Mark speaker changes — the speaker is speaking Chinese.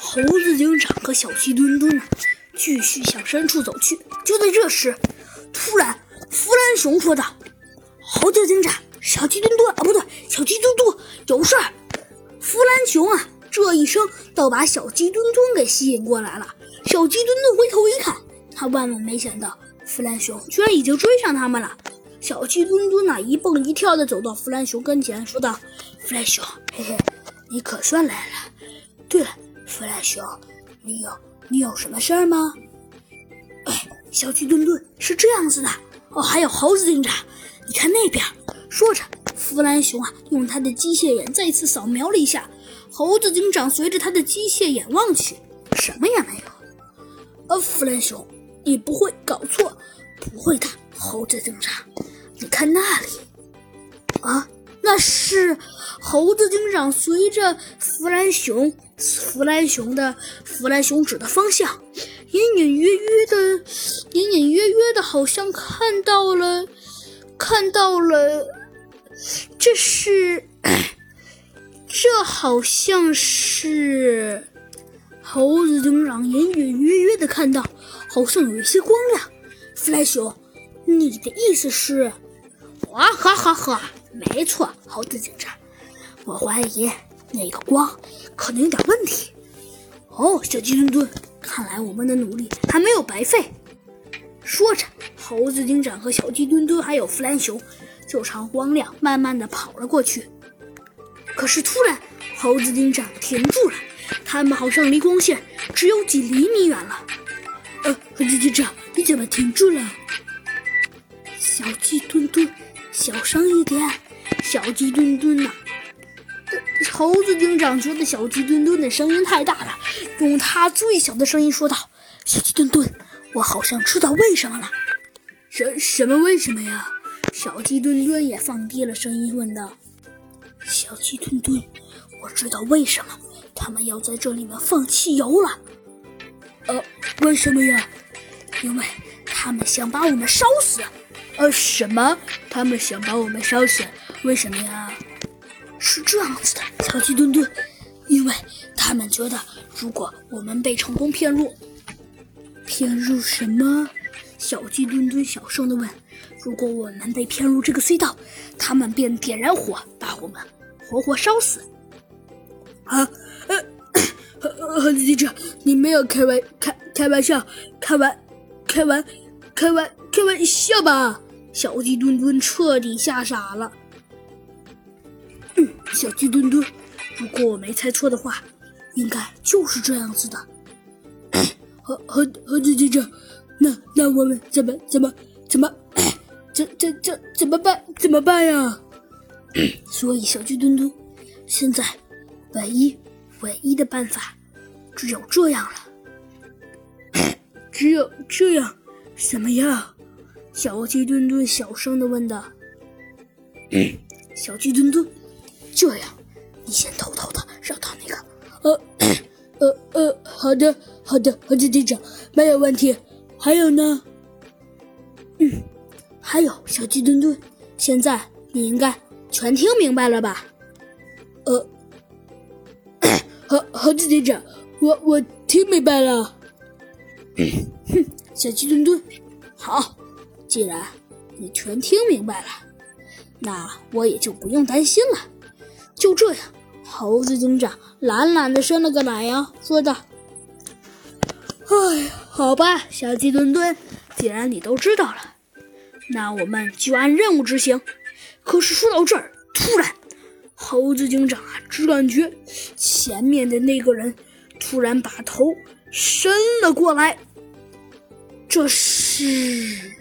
Speaker 1: 猴子警长和小鸡墩墩呢，继续向深处走去。就在这时，突然，弗兰熊说道：“猴子警长，小鸡墩墩啊，不对，小鸡嘟嘟有事儿。”弗兰熊啊，这一声倒把小鸡墩墩给吸引过来了。小鸡墩墩回头一看，他万万没想到，弗兰熊居然已经追上他们了。小鸡墩墩呐，一蹦一跳的走到弗兰熊跟前，说道：“弗兰熊，嘿嘿，你可算来了。对了，弗兰熊，你有你有什么事儿吗？”哎，小鸡墩墩是这样子的哦，还有猴子警长，你看那边。说着，弗兰熊啊，用他的机械眼再次扫描了一下。猴子警长随着他的机械眼望去，什么也没有。呃，弗兰熊，你不会搞错？不会的，猴子警长，你看那里，啊，那是猴子警长随着弗兰熊，弗兰熊的弗兰熊指的方向，隐隐约约的，隐隐约约的，好像看到了，看到了，这是，这好像是。猴子警长隐隐约约的看到，好像有一些光亮。弗莱熊，你的意思是？哇哈哈哈！没错，猴子警长，我怀疑那个光可能有点问题。哦，小鸡墩墩，看来我们的努力还没有白费。说着，猴子警长和小鸡墩墩还有弗兰熊就朝光亮慢慢的跑了过去。可是突然，猴子警长停住了。他们好像离光线只有几厘米远了。呃，猴子警长，你怎么停住了？小鸡墩墩，小声一点。小鸡墩墩呐，猴子警长觉得小鸡墩墩的声音太大了，用他最小的声音说道：“小鸡墩墩，我好像知道为什么了。”什什么为什么呀？小鸡墩墩也放低了声音问道：“小鸡墩墩，我知道为什么。”他们要在这里面放汽油了，呃，为什么呀？因为他们想把我们烧死。呃，什么？他们想把我们烧死？为什么呀？是这样子的，小鸡墩墩，因为他们觉得如果我们被成功骗入，骗入什么？小鸡墩墩小声的问。如果我们被骗入这个隧道，他们便点燃火，把我们活活烧死。啊？猴子警长，你没有开玩开开玩笑，开玩开玩开玩开玩笑吧？小鸡墩墩彻底吓傻了。嗯，小鸡墩墩，如果我没猜错的话，应该就是这样子的。猴猴猴子警长，那那我们怎么怎么怎么，这这这怎么办？怎么办呀？所以小鸡墩墩，现在唯一唯一的办法。只有这样了，只有这样，什么呀？小鸡墩墩小声的问道。小鸡墩墩，这样，你先偷偷的绕到那个……呃，呃呃，好的，好的，猴子队长，没有问题。还有呢？嗯，还有小鸡墩墩，现在你应该全听明白了吧？呃，猴猴子队长。我我听明白了，哼，小鸡墩墩，好，既然你全听明白了，那我也就不用担心了。就这样，猴子警长懒懒的伸了个懒腰，说道：“哎，好吧，小鸡墩墩，既然你都知道了，那我们就按任务执行。”可是说到这儿，突然，猴子警长啊，只感觉前面的那个人。突然把头伸了过来，这是。